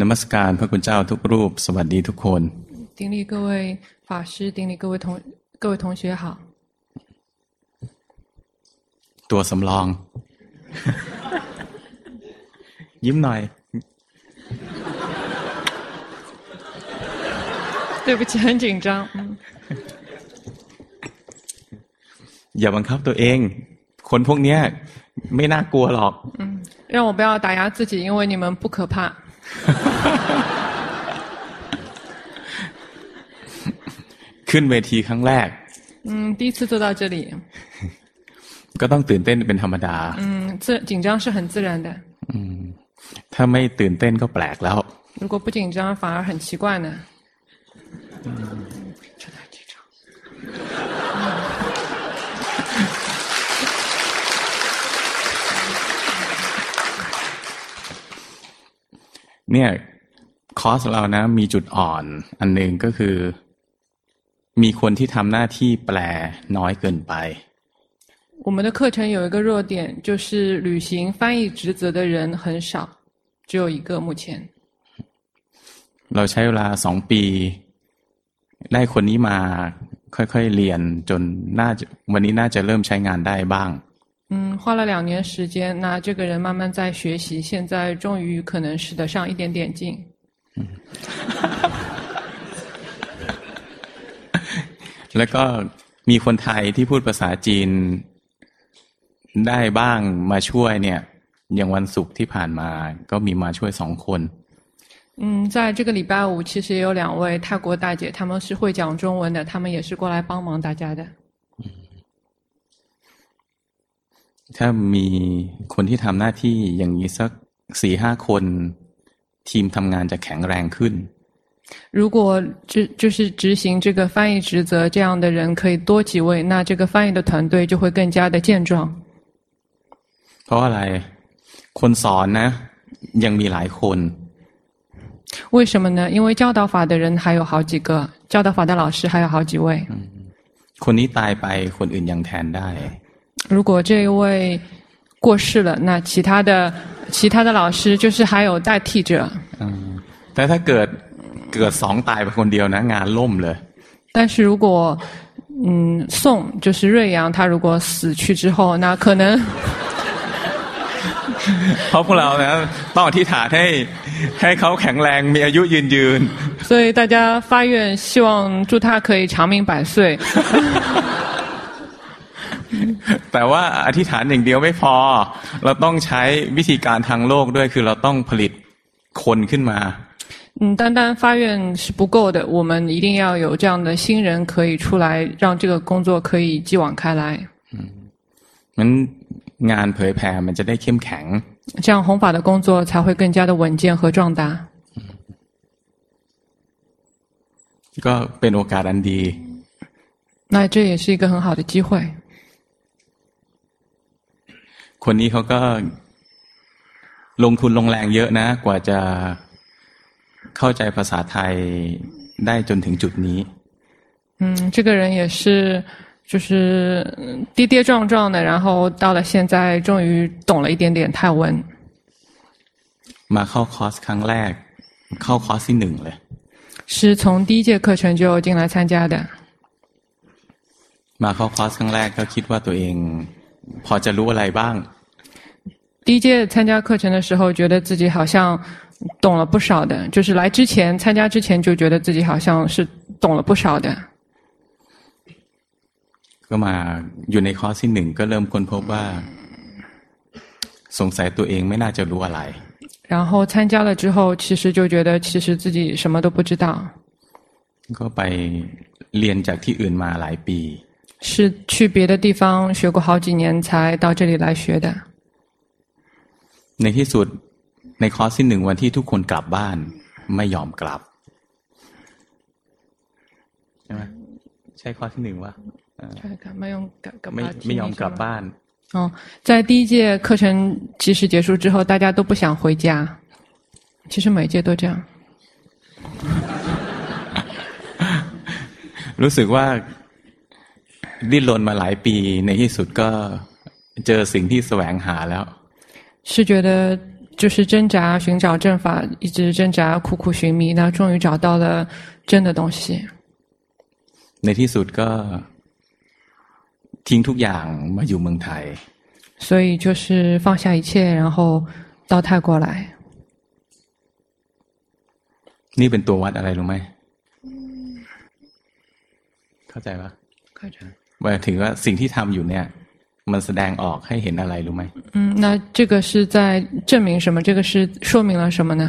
นมัสการพระคุณเจ้าทุกรูปสวัสดีทุกคน顶礼各位法师顶礼各位同各位同学好ตัวสำรอง ยิ้มหน่อย对不起很紧张อย่าบังคับตัวเอง คนพวกนี้ไม่น่ากลัวหรอก让我不要打压自己因为你们不可怕 ขึ้นเวทีครั้งแรก嗯第一次坐到这里ก็ต้องตื่นเต้นเป็นธรรมดา嗯自紧张是很自然的อืมถ้าไม่ตื่นเต้นก็แปลกแล้ว如果不紧张反而很奇怪呢 เนี่ยคอร์สเรานะ มีจุดอ่อน อันหนึ่งก็คือ มีคนที่ทำหน้าที่แปลน้อยเกินไป我们的课程有一个弱点，就是履行翻译职责的人很少，只有一个目前。เราใช้เวลาสองปีได้คนนี้มาค่อยๆเรียนจนน่าจะวันนี้น่าจะเริ่มใช้งานได้บ้าง 嗯，花了两年时间，那这个人慢慢在学习，现在终于可能使得上一点点劲。แล้วก็มีคนไทยที่พูดภาษาจีนได้บ้างมาช่วยเนี่ยอย่างวันศุกร์ที่ผ่านมาก็มีมาช่วยสองคน嗯，在这个礼拜五，其实也有两位泰国大姐，他们是会讲中文的，他们也是过来帮忙大家的。 ถ้ามีคนที่ทำหน้าที่อย่างนี้สักสี่ห้าคนทีมทำงานจะแข็งแรงขึ้น如果就就是执行这个翻译职责这样的人可以多几位，那这个翻译的团队就会更加的健壮。เพราะอะไรคนสอนนะยังมีหลายคน 为什么呢？因为教导法的人还有好几个，教导法的老师还有好几位。คนนี้ตายไปคนอื่นยังแทนได้。 如果这一位过世了，那其他的其他的老师就是还有代替者。嗯，但他เกิดเกิดสองตายไปคนเดียวนะงานล่มเลย。但是如果嗯宋就是瑞阳，他如果死去之后，那可能。เพราะพวกเรานะต้องอธิษฐานให้ให้เขาแข็งแรงมีอายุยืนยืน所以大家发愿希望祝他可以长命百岁 แต่ว่าอธิษฐานอย่างเดียวไม่พอ เราต้องใช้วิธีการทางโลกด้วยคือเราต้องผลิตคนขึ้นมา嗯，单单发愿是不够的，我们一定要有这样的新人可以出来，让这个工作可以继往开来。嗯，งานเผยแผ่มันจะได้เข้มแข็ง这样弘法的工作才会更加的稳健和壮大。ก็เป็นโอกาสอันดี那这也是一个很好的机会。 คนนี้เขาก็ลงทุนลงแรงเยอะนะ กว่าจะเข้าใจภาษาไทยได้จนถึงจุดนี้嗯，这个人也是。就是跌跌撞撞的，然后到了现在，终于懂了一点点泰文。มาเข้าคอร์สครั้งแรกเข้าคอร์สที่หนึ่งเลย是从第一届课程就进来参加的。มาเข้าคอร์สครั้งแรกก็คิดว่าตัวเองพอจะรู้อะไรบ้าง 第一届参加课程的时候，觉得自己好像懂了不少的，就是来之前参加之前就觉得自己好像是懂了不少的。ก็มาอยู่ในคอร์สที่หนึ่งก็เริ่มค้นพบว่า สงสัยตัวเองไม่น่าจะรู้อะไร然后参加了之后，其实就觉得其实自己什么都不知道。ก็ไปเรียนจากที่อื่นมาหลายปี是去别的地方学过好几年才到这里来学的。 ในที่สุดในคอร์สที่หนึ่งวันที่ทุกคนกลับบ้านไม่ยอมกลับใช่ไหมใช่คอร์สที่หนึ่งวะ没用没没用กลับบ้าน哦，在第一届课程即使结束之后，大家都不想回家。其实每一届都这样。รู้สึกว่าดิ้นรนมาหลายปีในที่สุดก็เจอสิ่งที่แสวงหาแล้ว 是觉得 就是挣扎寻找正法，一直挣扎苦苦寻觅，那终于找到了真的东西。ในที่สุดก็ทิ้งทุกอย่างมาอยู่เมืองไทย。所以就是放下一切，然后到泰国来。นี่เป็นตัววัดอะไรรู้ไหมเข้าใจปะเข้าใจหมายถึงว่าสิ่งที่ทำอยู่เนี่ย มันแสดงออกให้เห็นอะไรรู้ไหม嗯那这个是在证明什么这个是说明了什么呢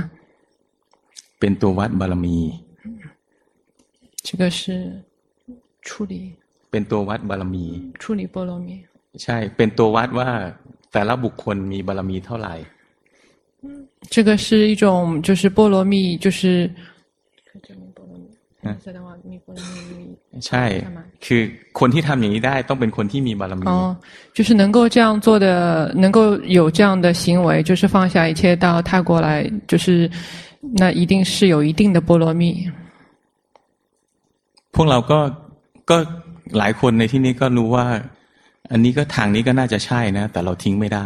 เป็นตัววัดบารมี这个是处理เป็นตัววัดบารมี处理波罗蜜ใช่ เป็นตัววัดว่าแต่ละบุคคลมีบารมีเท่าไหร่这个是一种就是波罗蜜就是 ใช่ คือคนที่ทำอย่างนี้ได้ต้องเป็นคนที่มีบารมี哦就是能够这样做的能够有这样的行为就是放下一切到泰国来就是那一定是有一定的波罗蜜พวกเราก็ก็หลายคนในที่นี้ก็รู้ว่าอันนี้ก็ทางนี้ก็น่าจะใช่นะแต่เราทิ้งไม่ได้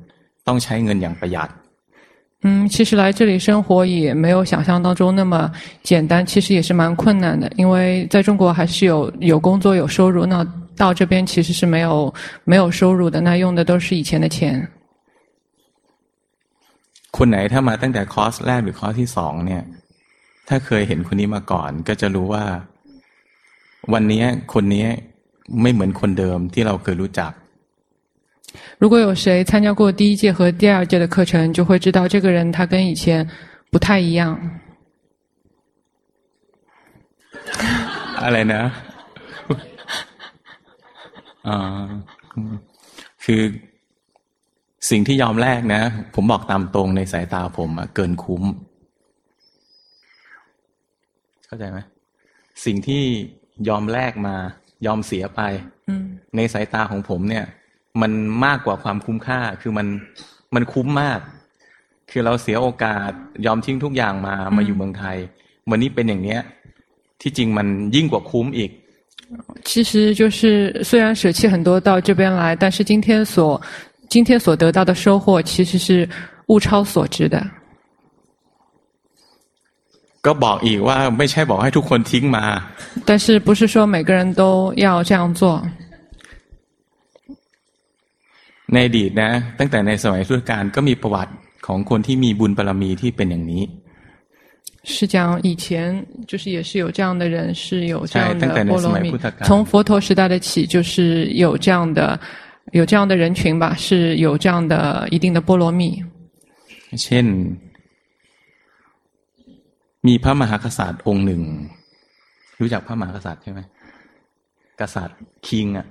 ต้องใช้เงินอย่างประหยัด嗯，其实来这里生活也没有想象当中那么简单，其实也是蛮困难的。因为在中国还是有有工作有收入，那到这边其实是没有没有收入的，那用的都是以前的钱。คนไหนถ้ามาตั้งแต่คอร์สแรกหรือคอร์สที่สองเนี่ย ถ้าเคยเห็นคนนี้มาก่อน ก็จะรู้ว่า วันนี้คนนี้ไม่เหมือนคนเดิมที่เราเคยรู้จัก 如果有谁参加过第一届和第二届的课程，就会知道这个人他跟以前不太一样。อะไรนะอ่าคือสิ่งที่ยอมแลกนะ ผมบอกตามตรงในสายตาผมอะเกินคุ้ม เข้าใจไหมสิ่งที่ยอมแลกมา ยอมเสียไปในสายตาของผมเนี่ย มันมากกว่าความคุ้มค่า คือมันมันคุ้มมาก คือเราเสียโอกาสยอมทิ้งทุกอย่างมามาอยู่เมืองไทยวันนี้เป็นอย่างเนี้ยที่จริงมันยิ่งกว่าคุ้มอีก其实就是虽然舍弃很多到这边来，但是今天所今天所得到的收获其实是物超所值的。ก็บอกอีกว่าไม่ใช่บอกให้ทุกคนทิ้งมา但是不是说每个人都要这样做 ในอดีตนะตั้งแต่ในสมัยพุทธกาลก็มีประวัติของคนที่มีบุญบารรมีที่เป็นอย่างนี้是讲以前就是也是有这样的人是有这样的波罗蜜，从佛陀时代的起就是有这样的有这样的人群吧，是有这样的一定的波罗蜜。เช่นมีพระมหากษัตริย์องค์หนึ่ง รู้จักพระมหากษัตริย์ใช่ไหมกษัตริย์คิงอ่ะ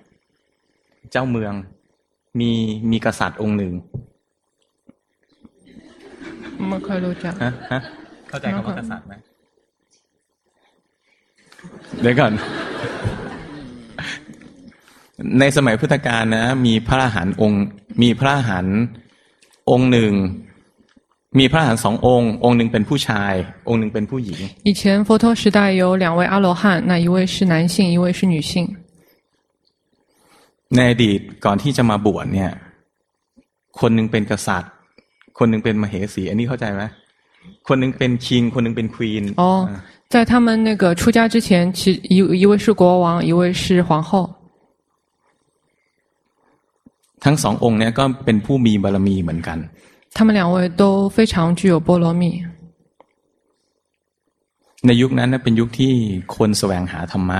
เจ้าเมือง มีมีกษัตริย์องค์หนึ่งไม่ค่อยรู้จักฮะฮะเข้าใจคำว่ากษัตริย์ไหมเดี๋ยวก่อน ในสมัยพุทธกาลนะ มีพระอรหันต์องค์ มีพระอรหันต์องค์หนึ่ง มีพระอรหันต์สององค์ องค์หนึ่งเป็นผู้ชาย องค์หนึ่งเป็นผู้หญิง以前佛陀时代有两位阿罗汉，那一位是男性，一位是女性。 ในอดีตก่อนที่จะมาบวชเนี่ย คนหนึ่งเป็นกษัตริย์ คนหนึ่งเป็นมเหสี อันนี้เข้าใจไหมคนหนึ่งเป็นคิง คนหนึ่งเป็นควีนอ๋อ在他们那个出家之前，其一一位是国王，一位是皇后。ทั้งสององค์เนี่ยก็เป็นผู้มีบารมีเหมือนกัน他们两位都非常具有波罗蜜。ในยุคนั้นเป็นยุคที่คนแสวงหาธรรมะ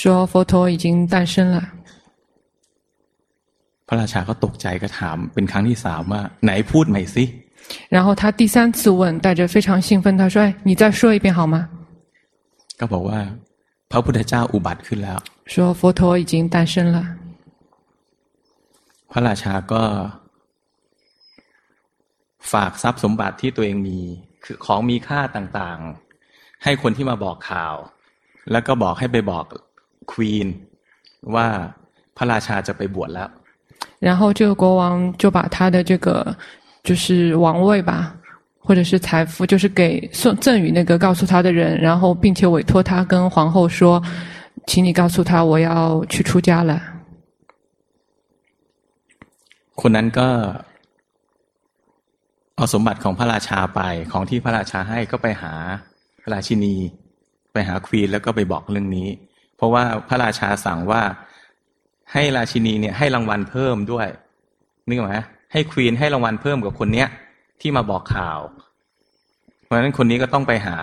说佛陀已经诞生了。พระราชาก็ตกใจก็ถามเป็นครั้งที่สามว่าไหนพูดใหม่สิ然后他第三次问，带着非常兴奋，他说：“哎，你再说一遍好吗？”ก็บอกว่าพระพุทธเจ้าอุบัติขึ้นแล้ว说佛陀已经诞生了。พระราชาก็ฝากทรัพย์สมบัติที่ตัวเองมีคือของมีค่าต่างๆ ให้คนที่มาบอกข่าว แล้วก็บอกให้ไปบอก ควีนว่าพระราชาจะไปบวชแล้ว然后这个国王就把他的这个就是王位吧，或者是财富，就是给送赠与那个告诉他的人，然后并且委托他跟皇后说，请你告诉他我要去出家了。คนนั้นก็เอาสมบัติของพระราชาไปของที่พระราชาให้ก็ไปหาพระราชินี ไปหาควีนแล้วก็ไปบอกเรื่องนี้ เพราะว่าพระราชาสั่งว่าให้ราชินีเนี่ยให้รางวัลเพิ่มด้วยนึกไหมให้ควีนให้รางวัลเพิ่มกับคนเนี้ยที่มาบอกข่าว เพราะฉะนั้นคนนี้ก็ต้องไปหา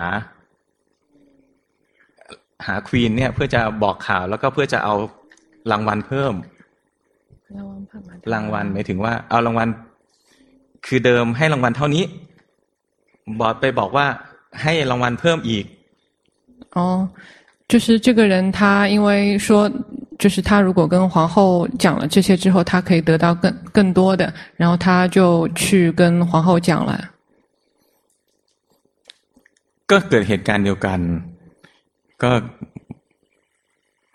หาควีนเนี่ยเพื่อจะบอกข่าวแล้วก็เพื่อจะเอารางวัลเพิ่ม รางวัลหมายถึงว่า เอารางวัล คือเดิมให้รางวัลเท่านี้ บอกไปบอกว่าให้รางวัลเพิ่มอีก อ๋อ 就是这个人他因为说就是他如果跟皇后讲了这些之后，他可以得到更更多的，然后他就去跟皇后讲了。ก็เกิดเหตุการณ์เดียวกัน ก็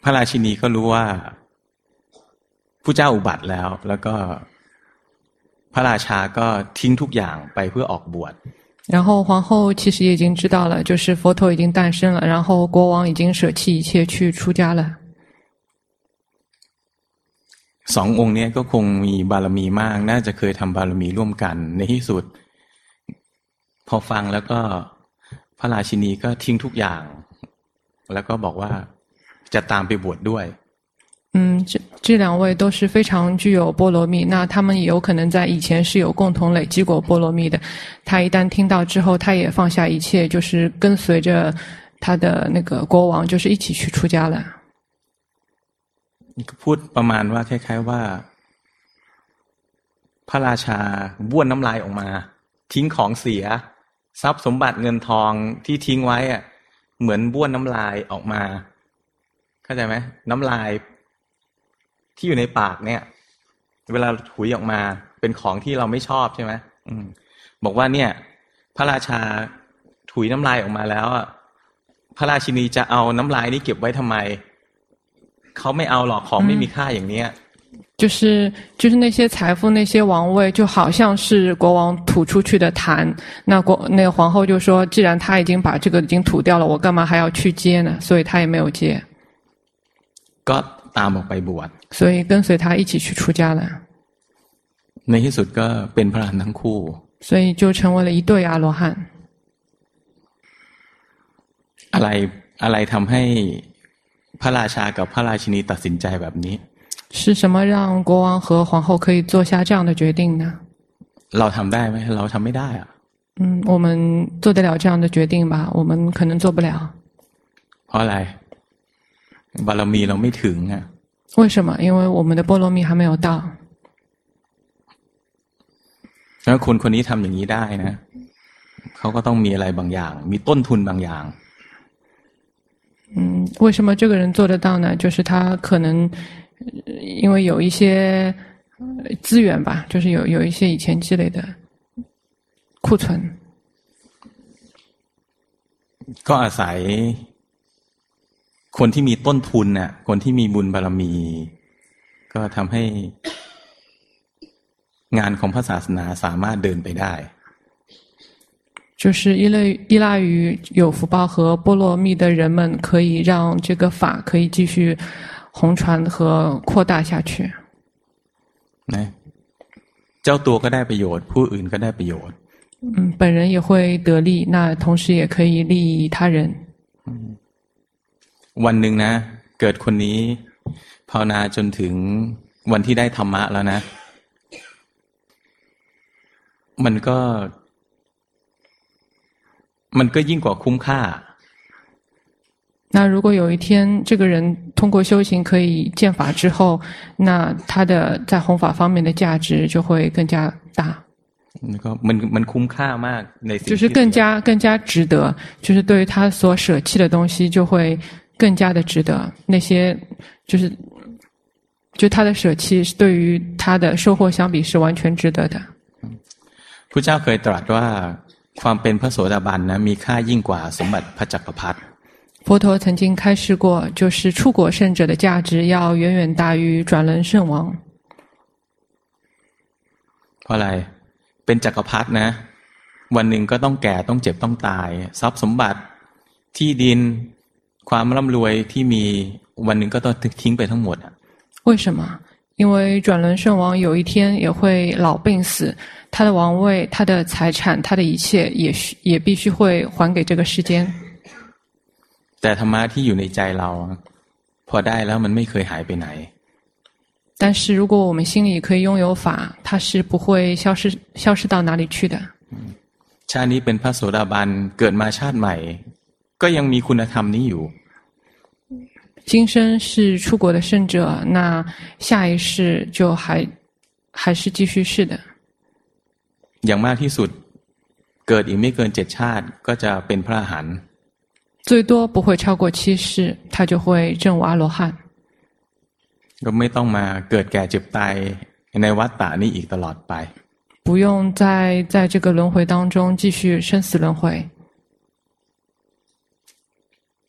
พระราชินีก็รู้ว่าผู้เจ้าอุบัติแล้ว แล้วก็พระราชาก็ทิ้งทุกอย่างไปเพื่อออกบวช 然后皇后其实也已经知道了，就是佛陀已经诞生了，然后国王已经舍弃一切去出家了。สององค์นี้ก็คงมีบารมีมาก น่าจะเคยทำบารมีร่วมกัน ในที่สุด พอฟังแล้วก็พระราชินีก็ทิ้งทุกอย่าง แล้วก็บอกว่าจะตามไปบวชดด้วย 嗯，这这两位都是非常具有波罗蜜，那他们也有可能在以前是有共同累积过波罗蜜的。他一旦听到之后，他也放下一切，就是跟随着他的那个国王，就是一起去出家了。พูดประมาณว่าคล้ายๆว่าพระราชาบ้วนน้ำลายออกมา ทิ้งของเสีย ทรัพย์สมบัติเงินทองที่ทิ้งไว้อะเหมือนบ้วนน้ำลายออกมา เข้าใจไหมน้ำลาย ที่อยู่ในปากเนี่ย เวลาถุยออกมาเป็นของที่เราไม่ชอบใช่ไหมอืมบอกว่าเนี่ย พระราชาถุยน้ำลายออกมาแล้วอ่ะพระราชินีจะเอาน้ำลายนี้เก็บไว้ทำไมเขาไม่เอาหรอกของไม่มีค่าอย่างเนี้ย就是就是那些财富那些王位就好像是国王吐出去的痰，那国那个皇后就说，既然他已经把这个已经吐掉了，我干嘛还要去接呢？所以他也没有接。ก็ ตามออกไปบวช所以跟随他一起去出家了。ในที่สุดก็เป็นพระอรหันต์ทั้งคู่所以就成为了一对阿罗汉。อะไรอะไรทำให้พระราชากับพระราชินีตัดสินใจแบบนี้是什么让国王和皇后可以做下这样的决定呢？เราทำได้ไหมเราทำไม่ได้啊。嗯，我们做得了这样的决定吧？我们可能做不了。เพราะอะไร บารมีเราไม่ถึงอ่ะ为什么？因为我们的波罗蜜还没有到。แล้วคนคนนี้ทำอย่างนี้ได้นะเขาก็ต้องมีอะไรบางอย่าง มีต้นทุนบางอย่าง嗯，为什么这个人做得到呢？就是他可能因为有一些资源吧，就是有有一些以前积累的库存。ก็อาศัย คนที่มีต้นทุนน่ะ คนที่มีบุญบารมี ก็ทำให้ งานของพระศาสนาสามารถเดินไปได้就是依赖依赖于有福报和波罗蜜的人们，可以让这个法可以继续红传和扩大下去。呢，เจ้าตัวก็ได้ประโยชน์ผู้อื่นก็ได้ประโยชน์嗯，本人也会得利，那同时也可以利益他人。 วันหนึ่งนะ เกิดคนนี้ภาวนาจนถึงวันที่ได้ธรรมะแล้วนะ มันก็มันก็ยิ่งกว่าคุ้มค่า。那如果有一天这个人通过修行可以见法之后，那他的在弘法方面的价值就会更加大。那个มันมันคุ้มค่ามากในสิ่ง就是更加更加值得，就是对于他所舍弃的东西就会 更加的值得。那些就是就他的舍弃是对于他的收获相比是完全值得的。พระเจ้าเคยตรัสว่าความเป็นพระโสดาบันนะมีค่ายิ่งกว่าสมบัติพระจักรพรรดิ佛陀曾经开示过，就是出果圣者的价值要远远大于转轮圣王。เพราะอะไรเป็นจักรพรรดินะวันหนึ่งก็ต้องแก่ต้องเจ็บต้องตายทรัพย์สมบัติที่ดิน ความร่ำรวยที่มีวันหนึ่งก็ต้องทิ้งไปทั้งหมด为什么？因为转轮圣王有一天也会老病死，他的王位、他的财产、他的一切也需也必须会还给这个世间。แต่ธรรมะที่อยู่ในใจเราพอได้แล้วมันไม่เคยหายไปไหน。但是如果我们心里可以拥有法，它是不会消失消失到哪里去的。ชาตินี้เป็นพระโสดาบันเกิดมาชาติใหม่ ก็ยังมีคุณธรรมนี้อยู่。今生是出国的圣者，那下一世就还还是继续是的。อย่างมากที่สุดเกิดอีกไม่เกินเจ็ดชาติก็จะเป็นพระอรหันต์最多不会超过七世，他就会证阿罗汉。ก็ไม่ต้องมาเกิดแก่เจ็บตายในวัฏฏะนี้อีกตลอดไป。不用再在这个轮回当中继续生死轮回。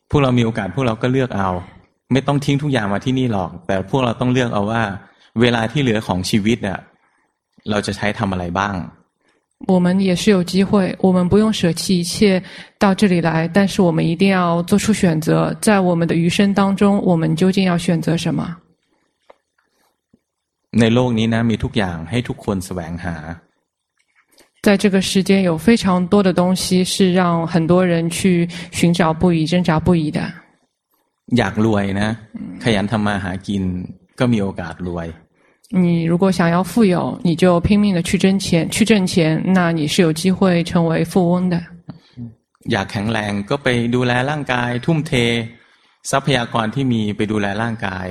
พวกเรามีโอกาสพวกเราก็เลือกเอาไม่ต้องทิ้งทุกอย่างมาที่นี่หรอก แต่พวกเราต้องเลือกเอาว่า เวลาที่เหลือของชีวิตเนี่ยเราจะใช้ทำอะไรบ้าง我们也是有机会，我们不用舍弃一切到这里来，但是我们一定要做出选择，在我们的余生当中，我们究竟要选择什么？ในโลกนี้นะมีทุกอย่างให้ทุกคนแสวงหา。 在这个世间有非常多的东西是让很多人去寻找不已、挣扎不已的。อยากรวยนะขยันทำมาหากินก็มีโอกาสรวย。你如果想要富有，你就拼命的去挣钱，去挣钱，那你是有机会成为富翁的。อยากแข็งแรงก็ไปดูแลร่างกายทุ่มเททรัพยากรที่มีไปดูแลร่างกาย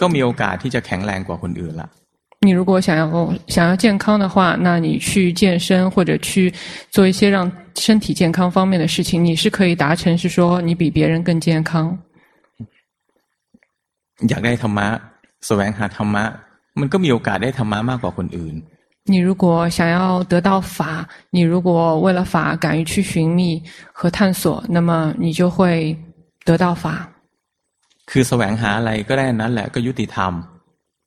ก็มีโอกาสที่จะแข็งแรงกว่าคนอื่นละ 你如果想要想要健康的话，那你去健身或者去做一些让身体健康方面的事情，你是可以达成，是说你比别人更健康。อยากได้ธรรมะแสวงหาธรรมะมันก็มีโอกาสได้ธรรมะมากกว่าคนอื่น。你如果想要得到法，你如果为了法敢于去寻觅和探索，那么你就会得到法。คือแสวงหาอะไรก็ได้นั่นแหละก็ยุติธรรม。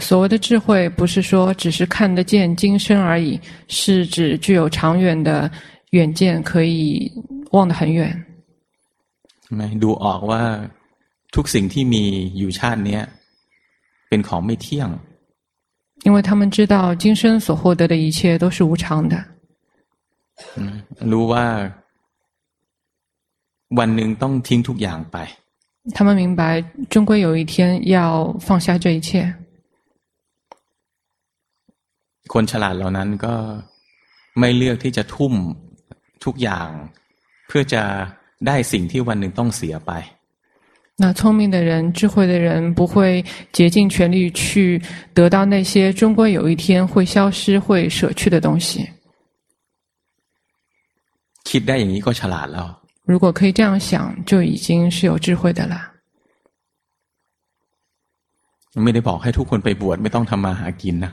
所谓的智慧，不是说只是看得见今生而已，是指具有长远的远见，可以望得很远。ไม่ดูออกว่าทุกสิ่งที่มีอยู่ชาตินี้เป็นของไม่เที่ยง。因为他们知道今生所获得的一切都是无常的。รู้ว่าวันหนึ่งต้องทิ้งทุกอย่างไป。他们明白，终归有一天要放下这一切。 คนฉลาดเหล่านั้นก็ไม่เลือกที่จะทุ่มทุกอย่างเพื่อจะได้สิ่งที่วันหนึ่งต้องเสียไป。那聪明的人、智慧的人不会竭尽全力去得到那些终归有一天会消失、会舍去的东西。คิดได้อย่างนี้ก็ฉลาดแล้ว。 如果可以这样想，就已经是有智慧的了。ไม่ได้บอกให้ทุกคนไปบวชไม่ต้องทำมาหากินนะ。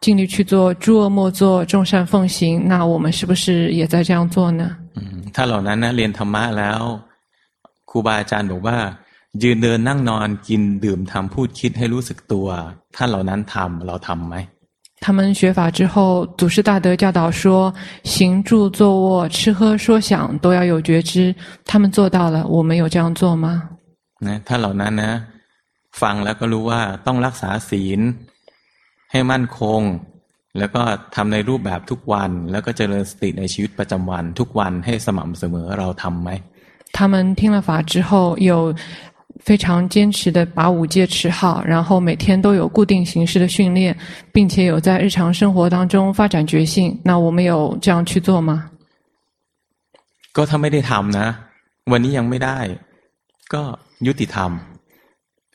尽力去做诸恶莫作，众善奉行，那我们是不是也在这样做呢？嗯，ท่านเหล่านั้นนะเรียนธรรมะแล้วครูบาอาจารย์บอกว่ายืนเดินนั่งนอนกินดื่มทำพูดคิดให้รู้สึกตัวท่านเหล่านั้นทำเราทำไหม？他们学法之后，祖师大德教导说，行住坐卧、吃喝说想都要有觉知。他们做到了，我们有这样做吗？นะท่านเหล่านั้นนะฟังแล้วก็รู้ว่าต้องรักษาศีล ให้มั่นคง แล้วก็ทำในรูปแบบทุกวัน แล้วก็เจริญสติในชีวิตประจำวัน ทุกวันให้สม่ำเสมอเราทำไหม？他们听了法之后，有非常坚持的把五戒持好，然后每天都有固定形式的训练，并且有在日常生活当中发展觉性。那我们有这样去做吗？ก็ถ้าไม่ได้ทำนะวันนี้ยังไม่ได้ ก็ยุติธรรม。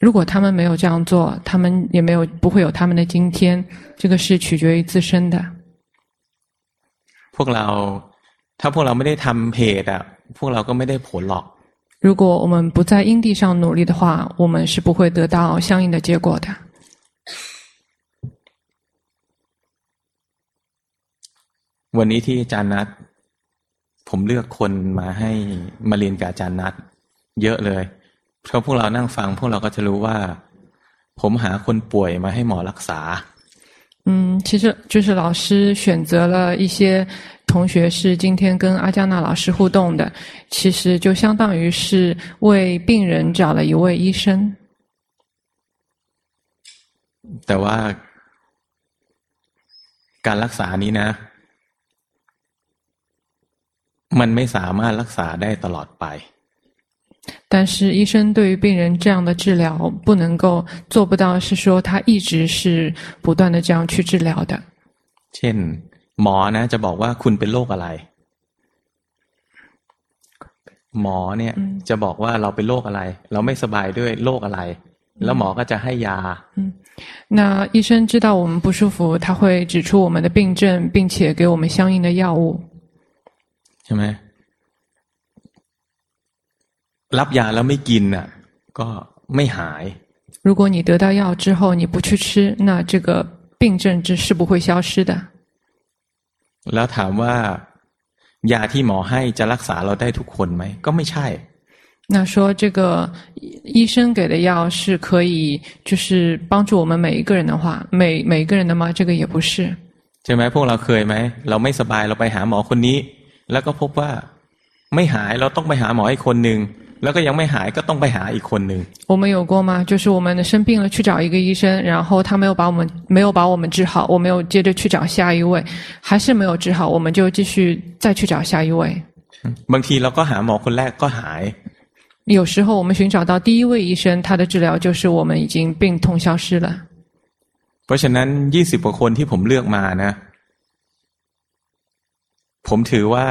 如果他们没有这样做，他们也没有不会有他们的今天。这个是取决于自身的。พวกเราถ้าพวกเราไม่ได้ทำเหตุอะพวกเราก็ไม่ได้ผลหรอก。如果我们不在因地上努力的话，我们是不会得到相应的结果的。วันนี้ที่อาจารย์นัดผมเลือกคนมาให้มาเรียนกับอาจารย์นัดเยอะเลย เพราะพวกเรานั่งฟัง พวกเราก็จะรู้ว่า ผมหาคนป่วยมาให้หมอรักษา。嗯，其实就是老师选择了一些同学是今天跟阿加纳老师互动的，其实就相当于是为病人找了一位医生。แต่ว่าการรักษานี้นะมันไม่สามารถรักษาได้ตลอดไป。 但是医生对于病人这样的治疗不能够做不到，是说他一直是不断的这样去治疗的。เช่นหมอนะจะบอกว่าคุณเป็นโรคอะไรหมอเนี่ยจะบอกว่าเราเป็นโรคอะไรเราไม่สบายด้วยโรคอะไรแล้วหมอก็จะให้ยา嗯那医生知道我们不舒服他会指出我们的病症并且给我们相应的药物ใช่ไหม รับยาแล้วไม่กินน่ะก็ไม่หาย如果你得到药之后你不去吃那这个病症是是不会消失的แล้วถามว่ายาที่หมอให้จะรักษาเราได้ทุกคนไหมก็ไม่ใช่那说这个医生给的药是可以就是帮助我们每一个人的话每每一个人的吗这个也不是ใช่ไหมพวกเราเคยไหมเราไม่สบายเราไปหาหมอคนนี้แล้วก็พบว่าไม่หายเราต้องไปหาหมออีกคนหนึ่ง แล้วก็ยังไม่หายก็ต้องไปหาอีกคนหนึ่ง我们有过吗？就是我们生病了去找一个医生，然后他没有把我们没有把我们治好，我们又接着去找下一位，还是没有治好，我们就继续再去找下一位。บางทีเราก็หาหมอคนแรกก็หาย。有时候我们寻找到第一位医生，他的治疗就是我们已经病痛消失了。เพราะฉะนั้นยี่สิบกว่าคนที่ผมเลือกมานะ ผมถือว่า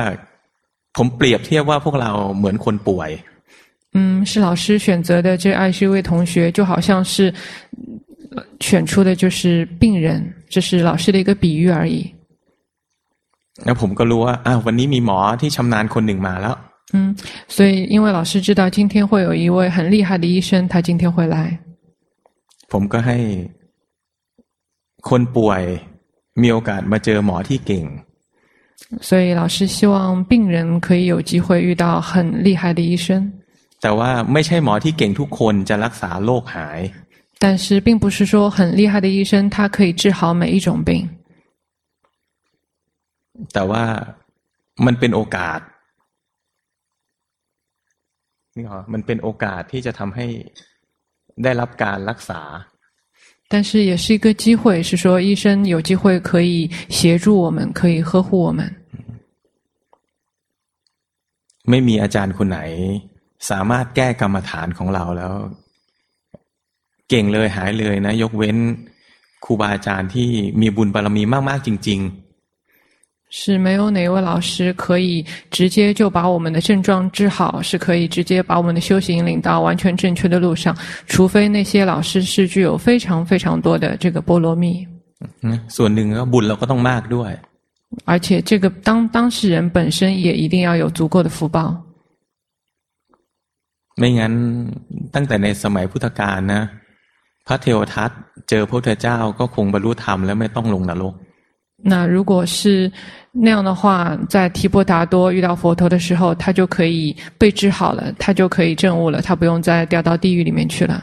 ผมเปรียบเทียบว่าพวกเราเหมือนคนป่วย 嗯，是老师选择的这二十一位同学，就好像是选出的就是病人，这是老师的一个比喻而已。那ผมก็รู้ว่า啊วันนี้มีหมอที่ชำนาญคนหนึ่งมาแล้ว。嗯，所以因为老师知道今天会有一位很厉害的医生，他今天会来。ผมก็ให้คนป่วยมีโอกาสมาเจอหมอที่เก่ง。所以老师希望病人可以有机会遇到很厉害的医生。 แต่ว่าไม่ใช่หมอที่เก่งทุกคนจะรักษาโรคหาย 但是并不是说很厉害的医生，他可以治好每一种病。แต่ว่ามันเป็นโอกาสนี่เหรอมันเป็นโอกาสที่จะทำให้ได้รับการรักษา但是也是一个机会，是说医生有机会可以协助我们，可以呵护我们。ไม่มีอาจารย์คนไหน สามารถแก้กรรมฐานของเราแล้ว เก่งเลยหายเลยนะ ยกเว้นครูบาอาจารย์ที่มีบุญบารมีมากๆจริง ๆ是没有哪位老师可以直接就把我们的症状治好，是可以直接把我们的修行引领到完全正确的路上，除非那些老师是具有非常非常多的这个波罗蜜。嗯，ส่วนหนึ่งก็บุญเราก็ต้องมากด้วย。而且这个当当事人本身也一定要有足够的福报。 ไม่งั้นตั้งแต่ในสมัยพุทธกาลนะพระเทวทัตเจอพระพุทธเจ้าก็คงบรรลุธรรมแล้วไม่ต้องลงนรก。那如果是那样的话，在提婆达多遇到佛陀的时候，他就可以被治好了，他就可以证悟了，他不用再掉到地狱里面去了。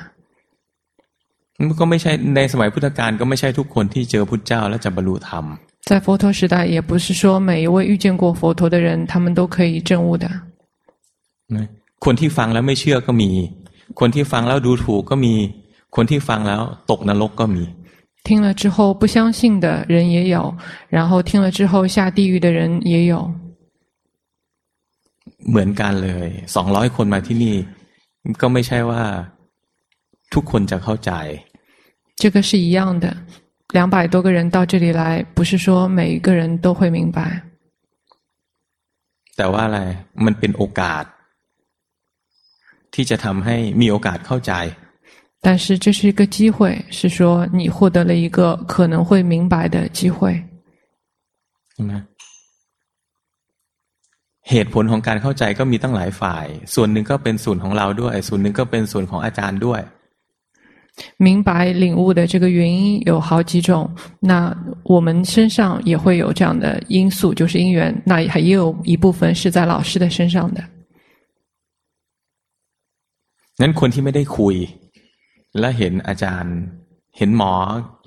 ก็ไม่ใช่ในสมัยพุทธกาลก็ไม่ใช่ทุกคนที่เจอพุทธเจ้าแล้วจะบรรลุธรรม。在佛陀时代，也不是说每一位遇见过佛陀的人，他们都可以证悟的。 คนที่ฟังแล้วไม่เชื่อก็มี，คนที่ฟังแล้วดูถูกก็มี，คนที่ฟังแล้วตกนรกก็มี。听了之后不相信的人也有，然后听了之后下地狱的人也有。เหมือนกันเลยสองร้อยคนมาที่นี่ก็ไม่ใช่ว่าทุกคนจะเข้าใจ。这个是一样的，两百多个人到这里来，不是说每一个人都会明白。แต่ว่าอะไรมันเป็นโอกาส ที่จะทำให้มีโอกาสเข้าใจ。但是这是一个机会，是说你获得了一个可能会明白的机会。เหตุผลของการเข้าใจก็มีตั้งหลายฝ่าย ส่วนหนึ่งก็เป็นส่วนของเราด้วย ส่วนหนึ่งก็เป็นส่วนของอาจารย์ด้วย。明白领悟的这个原因有好几种，那我们身上也会有这样的因素，就是因缘。那还也有一部分是在老师的身上的。 งั้นคนที่ไม่ได้คุยและเห็นอาจารย์เห็นหมอ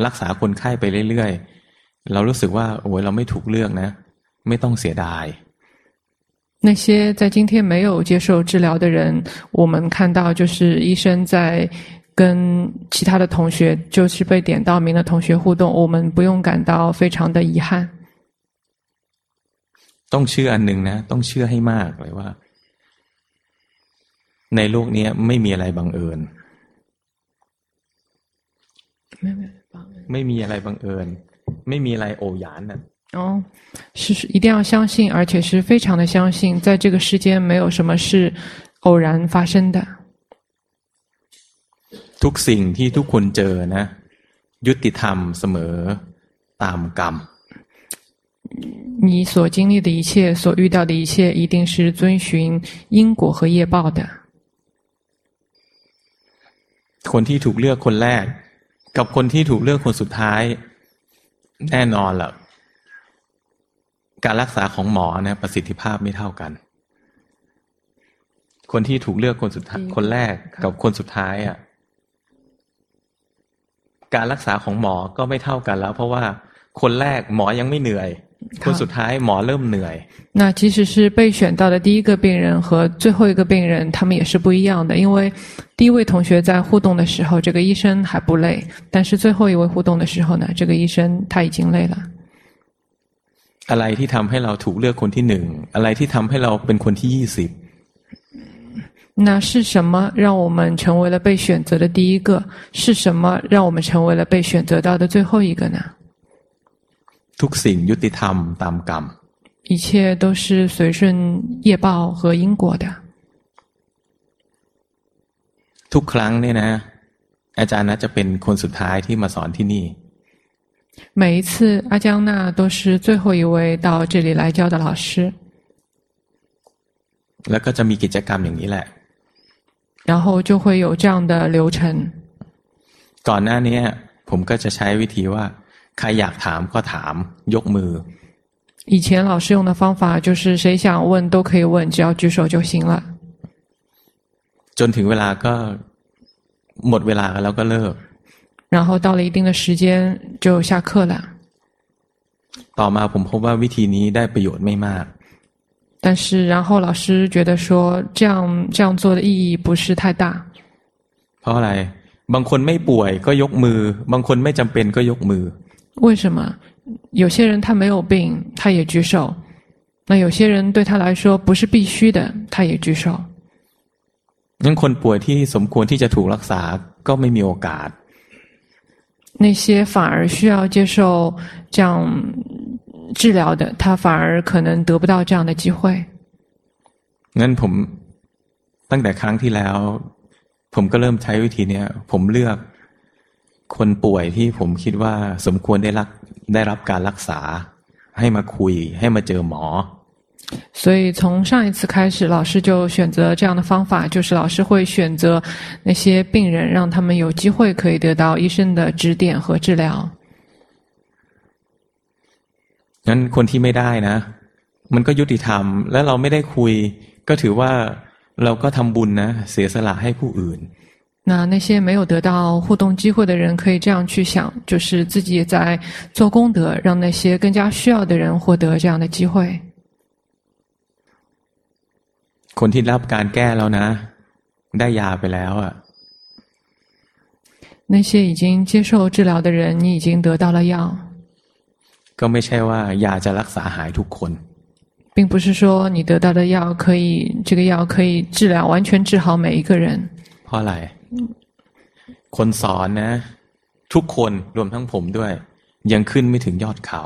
รักษาคนไข้ไปเรื่อยๆเรารู้สึกว่าโอ้ยเราไม่ถูกเลือกนะ ไม่ต้องเสียดาย那些在今天没有接受治疗的人，我们看到就是医生在跟其他的同学，就是被点到名的同学互动，我们不用感到非常的遗憾。ต้องเชื่ออันหนึ่งนะต้องเชื่อให้มากเลยว่า ในโลกนี้ไม่มีอะไรบังเอิญไม่มีอะไรบังเอิญไม่มีอะไรโอหยานนะ哦，是一定要相信，而且是非常的相信，在这个世间没有什么是偶然发生的。ทุกสิ่งที่ทุกคนเจอนะยุติธรรมเสมอตามกรรม。你所经历的一切，所遇到的一切，一定是遵循因果和业报的。 คนที่ถูกเลือกคนแรก กับคนที่ถูกเลือกคนสุดท้าย แน่นอนละการรักษาของหมอนะประสิทธิภาพไม่เท่ากัน คนที่ถูกเลือกคนสุดท้ายคนแรกกับคนสุดท้ายอะการรักษาของหมอก็ไม่เท่ากันแล้ว เพราะว่าคนแรกหมอยังไม่เหนื่อย คนสุดท้ายหมอเริ่มเหนื่อย那即使是被选到的第一个病人和最后一个病人，他们也是不一样的。因为第一位同学在互动的时候，这个医生还不累；但是最后一位互动的时候呢，这个医生他已经累了。อะไรที่ทำให้เราถูกเลือกคนที่หนึ่งอะไรที่ทำให้เราเป็นคนที่ยี่สิบ那是什么让我们成为了被选择的第一个？是什么让我们成为了被选择到的最后一个呢？ ทุกสิ่งยุติธรรมตามกรรม一切都是随顺业报和因果的。ทุกครั้งเนี่ยนะ อาจารย์น่าจะเป็นคนสุดท้ายที่มาสอนที่นี่每一次阿江娜都是最后一位到这里来教的老师。แล้วก็จะมีกิจกรรมอย่างนี้แหละ然后就会有这样的流程。ก่อนหน้านี้ผมก็จะใช้วิธีว่า ใครอยากถามก็ถามยกมือ以前老师用的方法就是谁想问都可以问，只要举手就行了。 จนถึงเวลาก็หมดเวลาแล้วก็เลิก然后到了一定的时间就下课了。ต่อมาผมพบว่าวิธีนี้ได้ประโยชน์ไม่มาก。但是然后老师觉得说这样这样做的意义不是太大。เพราะอะไรบางคนไม่ป่วยก็ยกมือบางคนไม่จำเป็นก็ยกมือ。 为什么？有些人他没有病，他也举手。那有些人对他来说不是必须的，他也举手。งั้นคนป่วยที่สมควรที่จะถูกรักษาก็ไม่มีโอกาส。那些反而需要接受这样治疗的，他反而可能得不到这样的机会。งั้นผมตั้งแต่ครั้งที่แล้วผมก็เริ่มใช้วิธีนี้ผมเลือก คนป่วยที่ผมคิดว่าสมควรได้รับได้รับการรักษาให้มาคุยให้มาเจอหมอ所以从上一次开始，老师就选择这样的方法，就是老师会选择那些病人，让他们有机会可以得到医生的指点和治疗。งั้นคนที่ไม่ได้นะมันก็ยุติธรรมและเราไม่ได้คุยก็ถือว่าเราก็ทำบุญนะเสียสละให้ผู้อื่น。 那那些没有得到互动机会的人，可以这样去想，就是自己也在做功德，让那些更加需要的人获得这样的机会。คนที่รับการแก้แล้วนะได้ยาไปแล้วอ่ะ那些已经接受治疗的人，你已经得到了药。ก็ไม่ใช่ว่ายาจะรักษาหายทุกคน并不是说你得到的药可以，这个药可以治疗完全治好每一个人。เพราะอะไร คนสอนนะ ทุกคนรวมทั้งผมด้วย ยังขึ้นไม่ถึงยอดเขา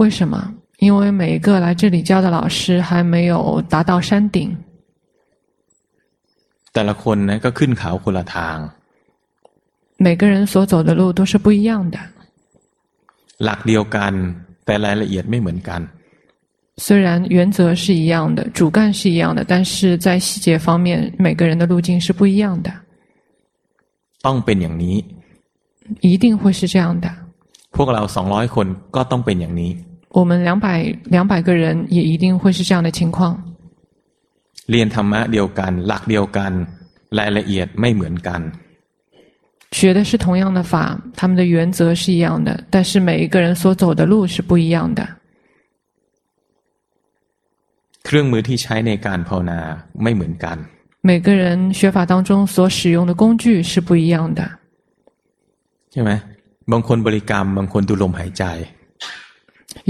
为什么？因为每一个来这里教的老师还没有达到山顶。แต่ละคน呢ก็ขึ้นเขาคนละทาง。每个人所走的路都是不一样的。หลักเดียวกันแต่รายละเอียดไม่เหมือนกัน。虽然原则是一样的，主干是一样的，但是在细节方面，每个人的路径是不一样的。 ต้องเป็นอย่างนี้。一定会是这样的。พวกเราสองร้อยคนก็ต้องเป็นอย่างนี้。我们两百两百个人也一定会是这样的情况。เรียนธรรมะเดียวกันหลักเดียวกันรายละเอียดไม่เหมือนกัน。学的是同样的法，他们的原则是一样的，但是每一个人所走的路是不一样的。เครื่องมือที่ใช้ในการภาวนาไม่เหมือนกัน。 每个人学法当中所使用的工具是不一样的。ใช่ไหมบางคนบริกรรมบางคนดูลมหายใจ。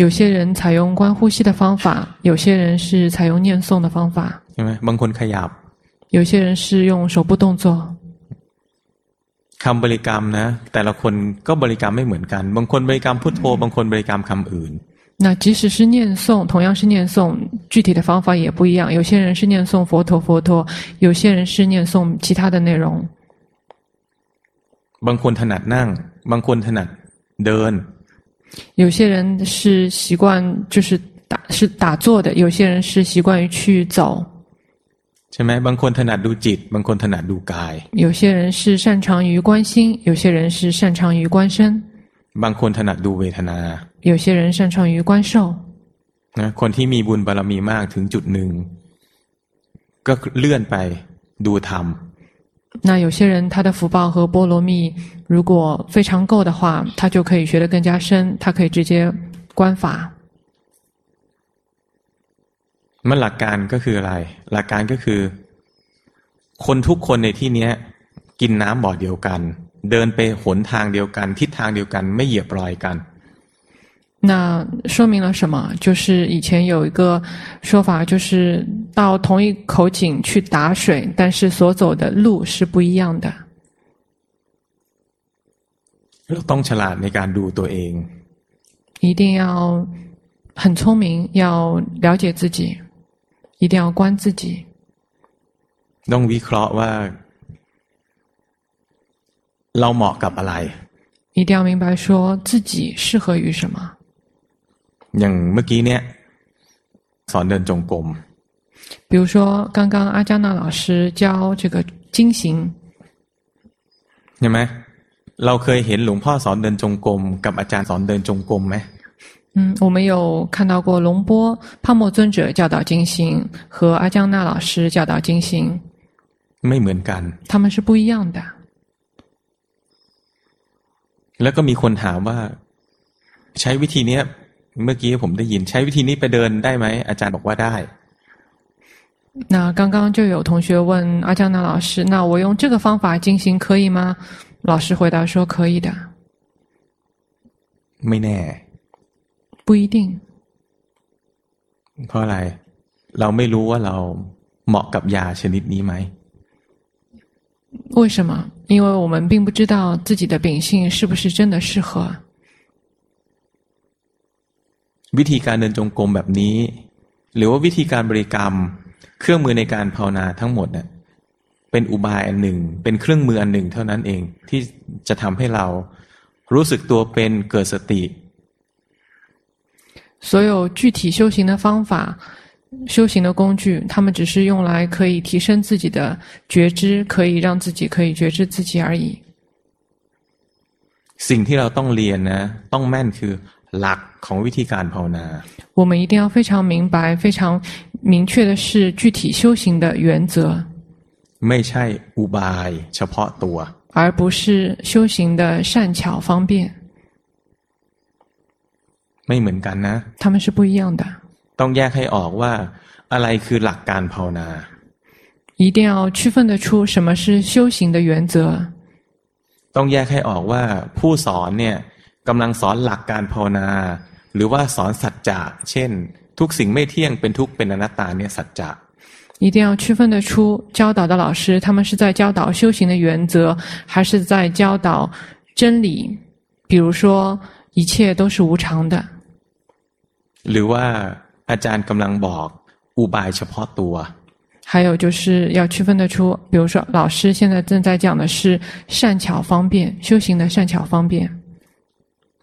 有些人采用观呼吸的方法，有些人是采用念诵的方法。ใช่ไหมบางคนขยับ。有些人是用手部动作。คำบริกรรมนะแต่ละคนก็บริกรรมไม่เหมือนกันบางคนบริกรรมพุทโธบางคนบริกรรมคำอื่น。 那即使是念诵，同样是念诵，具体的方法也不一样。有些人是念诵佛陀佛陀，有些人是念诵其他的内容。บางคนถนัดนั่งบางคนถนัดเดิน。有些人是习惯就是打是打坐的，有些人是习惯于去走。ใช่ไหมบางคนถนัดดูจิตบางคนถนัดดูกาย。有些人是擅长于观心，有些人是擅长于观身。บางคนถนัดดูเวทนา。 有些人擅长于观受。นะคนที่มีบุญบารมีมากถึงจุดหนึ่งก็เลื่อนไปดูธรรม。那有些人他的福报和波罗蜜如果非常够的话，他就可以学得更加深，他可以直接观法。มันหลักการก็คืออะไร หลักการก็คือ คนทุกคนในที่นี้กินน้ำบ่อเดียวกัน เดินไปหนทางเดียวกัน ทิศทางเดียวกัน ไม่เหยียบรอยกัน 那说明了什么？就是以前有一个说法，就是到同一口井去打水，但是所走的路是不一样的。ต้องฉลาดในการดูตัวเอง。一定要很聪明，要了解自己，一定要观自己。ต้องวิเคราะห์ว่าเราเหมาะกับอะไร。一定要明白说自己适合于什么。 อย่างเมื่อกี้เนี่ยสอนเดินจงกรม比如说刚刚阿江娜老师教这个经行เห็นไหมเราเคยเห็นหลวงพ่อสอนเดินจงกรมกับอาจารย์สอนเดินจงกรมไหม嗯，我们有看到过龙波帕默尊者教导经行和阿江娜老师教导经行。 ไม่เหมือนกัน 他们是不一样的。แล้วก็มีคนถามว่า ใช้วิธีเนี้ย เมื่อกี้ผมได้ยิน ใช้วิธีนี้ไปเดินได้ไหมอาจารย์บอกว่าได้。那刚刚就有同学问阿江娜老师：“那我用这个方法进行可以吗？”老师回答说：“可以的。”ไม่แน่。不一定。เพราะอะไรเราไม่รู้ว่าเราเหมาะกับยาชนิดนี้ไหม？为什么？因为我们并不知道自己的秉性是不是真的适合。 วิธีการเดินจงกรมแบบนี้ หรือว่าวิธีการบริกรรมเครื่องมือในการภาวนาทั้งหมดเนี่ยเป็นอุบายอันหนึ่ง เป็นเครื่องมืออันหนึ่งเท่านั้นเอง ที่จะทำให้เรารู้สึกตัวเป็นเกิดสติ所有具体修行的方法、修行的工具，他们只是用来可以提升自己的觉知，可以让自己可以觉知自己而已。สิ่งที่เราต้องเรียนนะต้องแม่นคือ หลักของวิธีการภาวนา。我们一定要非常明白、非常明确的是具体修行的原则。ไม่ใช่อุบายเฉพาะตัว，而不是修行的善巧方便。ไม่เหมือนกันนะ他们是不一样的。ต้องแยกให้ออกว่าอะไรคือหลักการภาวนา。一定要区分得出什么是修行的原则。ต้องแยกให้ออกว่าผู้สอนเนี่ย กำลังสอนหลักการภาวนา หรือว่าสอนสัจจะ เช่น ทุกสิ่งไม่เที่ยงเป็นทุกข์เป็นอนัตตาเนี่ยสัจจะ。一定要区分得出教导的老师，他们是在教导修行的原则，还是在教导真理？比如说，一切都是无常的。หรือว่าอาจารย์กำลังบอกอุบายเฉพาะตัว还有就是要区分得出，比如说老师现在正在讲的是善巧方便修行的善巧方便。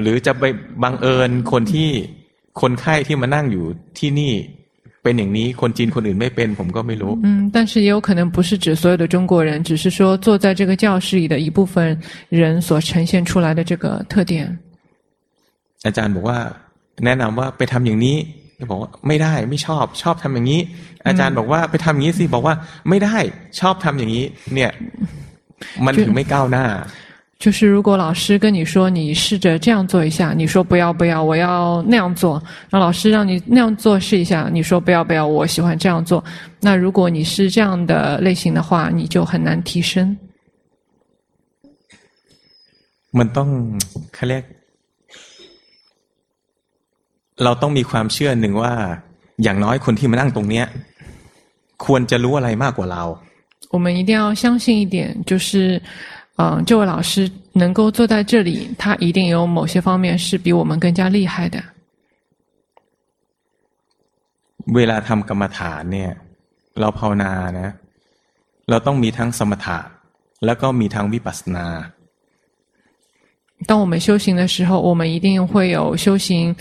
หรือจะไปบังเอิญคนที่คนไข้ที่มานั่งอยู่ที่นี่ เป็นอย่างนี้คนจีนคนอื่นไม่เป็น ผมก็ไม่รู้嗯但是也有可能不是指所有的中国人，只是说坐在这个教室里的一部分人所呈现出来的这个特点。อาจารย์บอกว่าแนะนำว่าไปทำอย่างนี้บอกว่าไม่ได้ไม่ชอบชอบทำอย่างนี้ อาจารย์บอกว่าไปทำอย่างนี้สิบอกว่าไม่ได้ชอบทำอย่างนี้ เนี่ยมันถึงไม่ก้าวหน้า 就是如果老师跟你说你试着这样做一下，你说不要不要，我要那样做。然后老师让你那样做试一下，你说不要不要，我喜欢这样做。那如果你是这样的类型的话，你就很难提升。มันต้องเขาเรียกเราต้องมีความเชื่อหนึ่งว่าอย่างน้อยคนที่มานั่งตรงเนี้ยควรจะรู้อะไรมากกว่าเรา我们一定要相信一点，就是， 嗯，这位老师能够坐在这里，他一定有某些方面是比我们更加厉害的。เวลาทำกรรมฐานเนี่ยเราภาวนานะเราต้องมีทั้งสมถะแล้วก็มีทั้งวิปัสสนา当我们修行的时候，我们一定会有修行。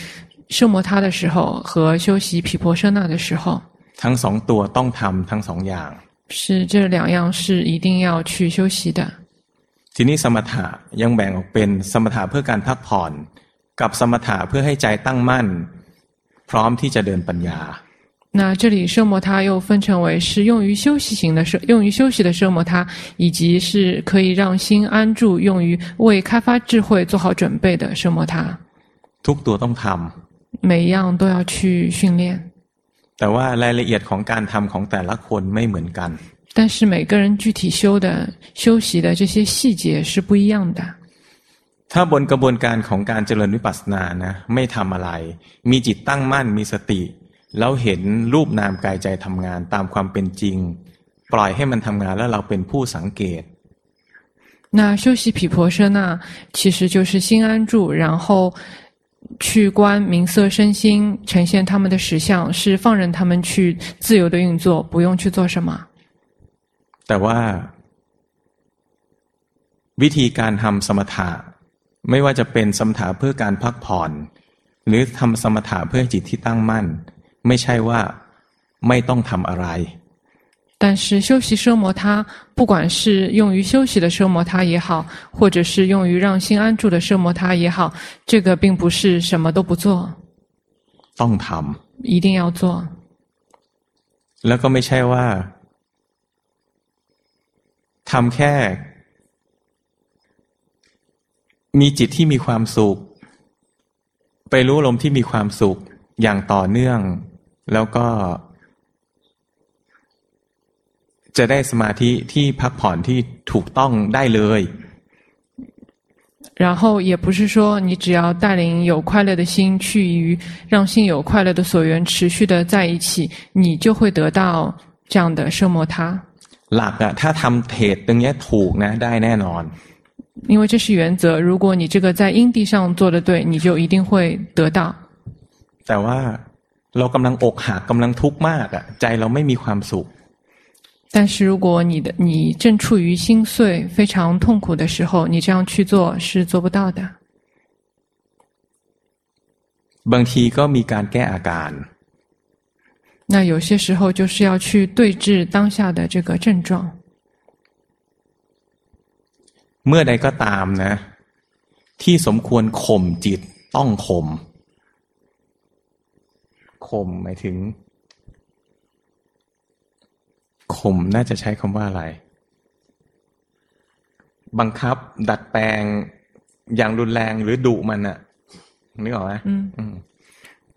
奢摩他的时候和修习毗婆舍那的时候，ทั้งสองตัวต้องทำทั้งสองอย่าง是这两样是一定要去修习的。 ทีนี้สมถะยังแบ่งออกเป็นสมถะเพื่อการพักผ่อน กับสมถะเพื่อให้ใจตั้งมั่น พร้อมที่จะเดินปัญญา。那这里奢摩他又分成为是用于休息型的奢，用于休息的奢摩他，以及是可以让心安住，用于为开发智慧做好准备的奢摩他。ทุกตัวต้องทำ每一样都要去训练，แต่ว่ารายละเอียดของการทำของแต่ละคนไม่เหมือนกัน。 但是每个人具体修的修习的这些细节是不一样的。ถ้าบนกระบวนการของการเจริญวิปัสสนานะไม่ทำอะไร มีจิตตั้งมั่นมีสติ แล้วเห็นรูปนามกายใจทำงานตามความเป็นจริง ปล่อยให้มันทำงานแล้วเราเป็นผู้สังเกต。那修习毗婆舍那其实就是心安住，然后。去观名色身心，呈现他们的实相，是放任他们去自由的运作，不用去做什么。 แต่ว่า วิธีการทำสมถะไม่ว่าจะเป็นสมถะเพื่อการพักผ่อน หรือทำสมถะเพื่อจิตที่ตั้งมั่น ไม่ใช่ว่าไม่ต้องทำอะไร 但是修习奢摩他，不管是用于休息的奢摩他也好，或者是用于让心安住的奢摩他也好，这个并不是什么都不做。ต้องทำ一定要做。แล้วก็ไม่ใช่ว่า ทำแค่ มีจิตที่มีความสุข ไปรู้ลมที่มีความสุขอย่างต่อเนื่อง แล้วก็จะได้สมาธิที่พักผ่อนที่ถูกต้องได้เลย 然后也不是说你只要带领有快乐的心去于让心有快乐的所缘持续的在一起，你就会得到这样的奢摩他。 หลักอะถ้าทำเทรดตรงนี้ถูกนะได้แน่นอน。因为这是原则，如果你这个在因地上做得对，你就一定会得到。แต่ว่าเรากำลังอกหักกำลังทุกข์มากอะใจเราไม่มีความสุข。但是如果你的你正处于心碎、非常痛苦的时候，你这样去做是做不到的。บางทีก็มีการแก้อาการ。 那有些时候就是要去对治当下的这个症状。เมื่อใดก็ตามนะที่สมควรข่มจิตต้องข่มข่มหมายถึงข่มน่าจะใช้คำว่าอะไร บังคับ ดัดแปลงอย่างรุนแรงหรือดุมันอะนึกออกไหม嗯嗯，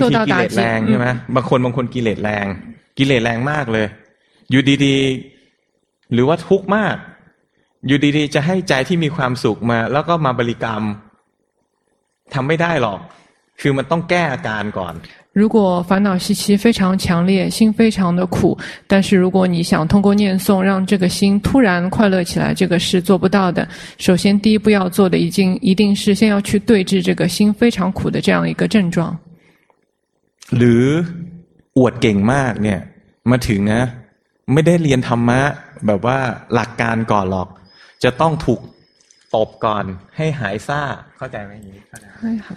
受到打击แรงใช่ไหมบางคนบางคนกิเลสแรง กิเลสแรงมากเลย อยู่ดีๆ หรือว่าทุกข์มาก อยู่ดีๆ จะให้ใจที่มีความสุขมา แล้วก็มาบริกรรมทำไม่ได้หรอก คือมันต้องแก้อาการก่อน如果烦恼习气非常强烈，心非常的苦，但是如果你想通过念诵让这个心突然快乐起来，这个是做不到的。首先，第一步要做的，已经一定是先要去对治这个心非常苦的这样一个症状。 หรืออวดเก่งมากเนี่ย มาถึงนะ ไม่ได้เรียนธรรมะ แบบว่าหลักการก่อนหรอก จะต้องถูกตบก่อน ให้หายซ่าเข้าใจไหมอย่างนี้ให้หา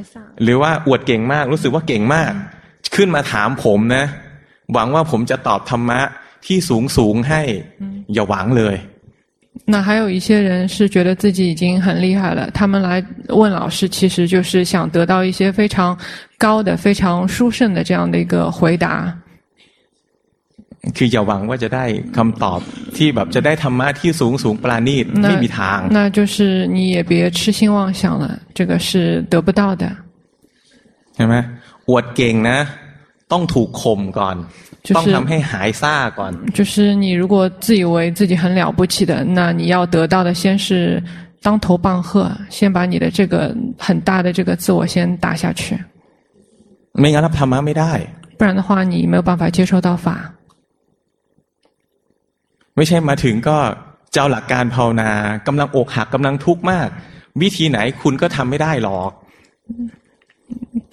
ยซ่าหรือว่าอวดเก่งมาก รู้สึกว่าเก่งมาก ขึ้นมาถามผมนะ หวังว่าผมจะตอบธรรมะที่สูงสูงให้ อย่าหวังเลย 那还有一些人是觉得自己已经很厉害了，他们来问老师，其实就是想得到一些非常高的、非常殊胜的这样的一个回答。คืออย่าหวังว่าจะได้คำตอบที่แบบจะได้ธรรมะที่สูงสูงปราณีตไม่มีทาง那就是你也别痴心妄想了，这个是得不到的。ใช่ไหมอวดเก่งนะต้องถูกข่มก่อน ต้องทำให้หายซ่าก่อน就是你如果自以为自己很了不起的，那你要得到的先是当头棒喝，先把你的这个很大的这个自我先打下去。ไม่งั้นรับธรรมะไม่ได้不然的话，你没有办法接受到法。ไม่ใช่มาถึงก็เจ้าหลักการภาวนากำลังอกหักกำลังทุกข์มาก วิธีไหนคุณก็ทำไม่ได้หรอก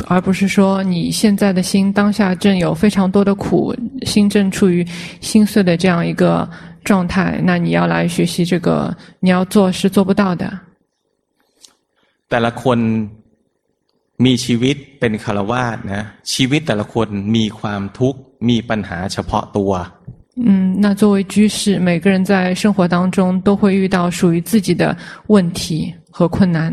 而不是说你现在的心当下正有非常多的苦，心正处于心碎的这样一个状态，那你要来学习这个，你要做是做不到的。แต่ละคนมีชีวิตเป็นคารวาสนะชีวิตแต่ละคนมีความทุกข์มีปัญหาเฉพาะตัว嗯，那作为居士，每个人在生活当中都会遇到属于自己的问题和困难。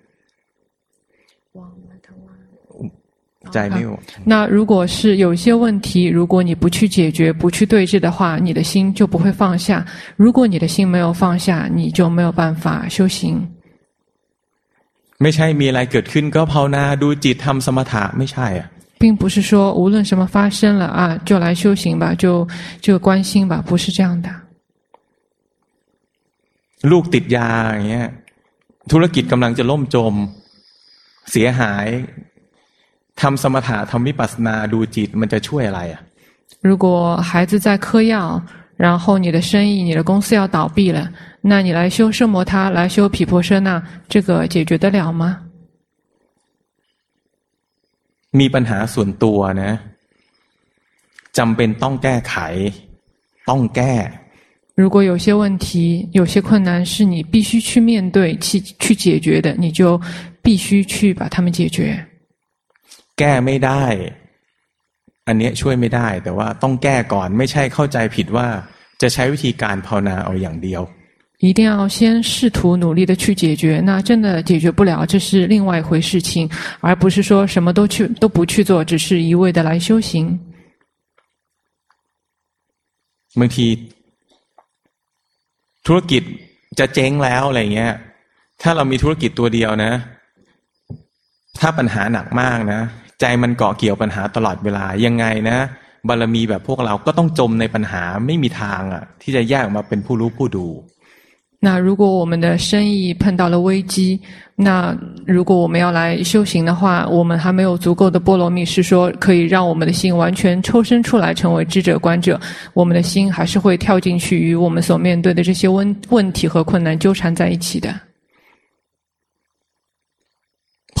ใจไม่ออก那如果是有些问题，如果你不去解决、不去对治的话，你的心就不会放下。如果你的心没有放下，你就没有办法修行。ไม่ใช่มีอะไรเกิดขึ้นก็ภาวนาดูจิตทำสมถะไม่ใช่อ่ะ并不是说无论什么发生了啊，就来修行吧，就就观心吧，不是这样的。ลูกติดยาอย่างเงี้ยธุรกิจกำลังจะล่มจมเสียหาย ทำสมถะทำวิปัสสนาดูจิตมันจะช่วยอะไรอ่ะ如果孩子在嗑药，然后你的生意、你的公司要倒闭了，那你来修奢摩他，来修毗婆舍那，这个解决得了吗？มีปัญหาส่วนตัวนะจำเป็นต้องแก้ไขต้องแก้如果有些问题、有些困难是你必须去面对、去去解决的，你就必须去把它们解决。 แก้ไม่ได้ อันนี้ช่วยไม่ได้ แต่ว่าต้องแก้ก่อน ไม่ใช่เข้าใจผิดว่าจะใช้วิธีการภาวนาเอาอย่างเดียว一定要先试图努力的去解决，那真的解决不了，这是另外一回事情，而不是说什么都去都不去做，只是一味的来修行。บางทีธุรกิจจะเจ๊งแล้วอะไรเงี้ยถ้าเรามีธุรกิจตัวเดียวนะ ถ้าปัญหาหนักมากนะ ใจมันเกาะเกี่ยวปัญหาตลอดเวลายังไงนะบารมีแบบพวกเราก็ต้องจมในปัญหาไม่มีทางอ่ะ ที่จะแยกออกมาเป็นผู้รู้ผู้ดู那如果我们的生意碰到了危机，那如果我们要来修行的话，我们还没有足够的波罗蜜，是说可以让我们的心完全抽身出来，成为知者观者。我们的心还是会跳进去，与我们所面对的这些问问题和困难纠缠在一起的。 พ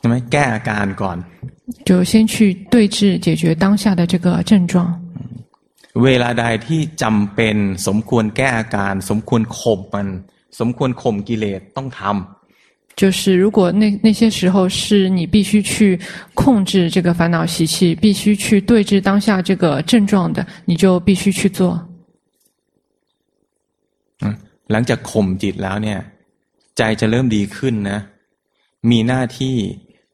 ใช่ไหมแก้อาการก่อน就先去对治解决当下的这个症状。เวลาใดที่จำเป็นสมควรแก้อาการ สมควรข่มมัน สมควรข่มกิเลสต้องทำ就是如果那那些时候是你必须去控制这个烦恼习气，必须去对治当下这个症状的，你就必须去做。嗯，หลังจากข่มจิตแล้วเนี่ย ใจจะเริ่มดีขึ้นนะ มีหน้าที่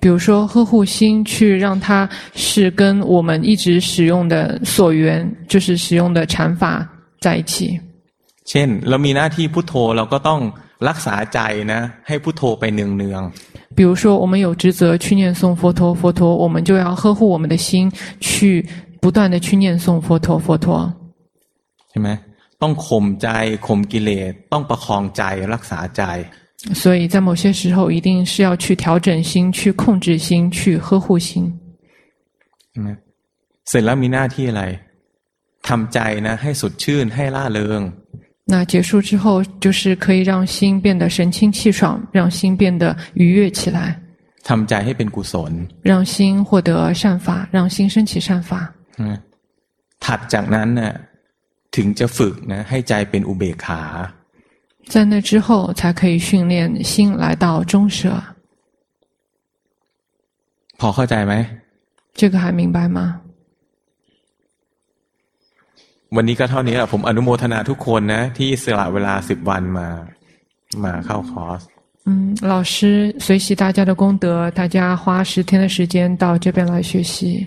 比如说呵护心，去让它是跟我们一直使用的所缘，就是使用的禅法在一起。เช่นเรามีหน้าที่พุทโธเราก็ต้องรักษาใจนะให้พุทโธไปเนืองเนือง比如说我们有职责去念诵佛陀佛陀我们就要呵护我们的心去不断的去念诵佛陀佛陀ใช่ไหมต้องข่มใจข่มกิเลสต้องประคองใจรักษาใจ 所以在某些时候一定是要去调整心去控制心去呵护心ใช่ไหมเสร็จแล้วมีหน้าที่อะไรทำใจนะให้สดชื่นให้ล่าเริง那结束之后，就是可以让心变得神清气爽，让心变得愉悦起来。ทำใจให้เป็นกุศล让心获得善法，让心升起善法。嗯，ถัดจากนั้น呢，ถึงจะฝึก呢，ให้ใจเป็นอุเบกขา。 在那之后，才可以训练心来到中舍。พอเข้าใจไหม？这个还明白吗？ วันนี้ก็เท่านี้แหละผมอนุโมทนาทุกคนนะที่สละเวลาสิบวันมามาเข้าคอร์ส嗯，老师随喜大家的功德，大家花十天的时间到这边来学习。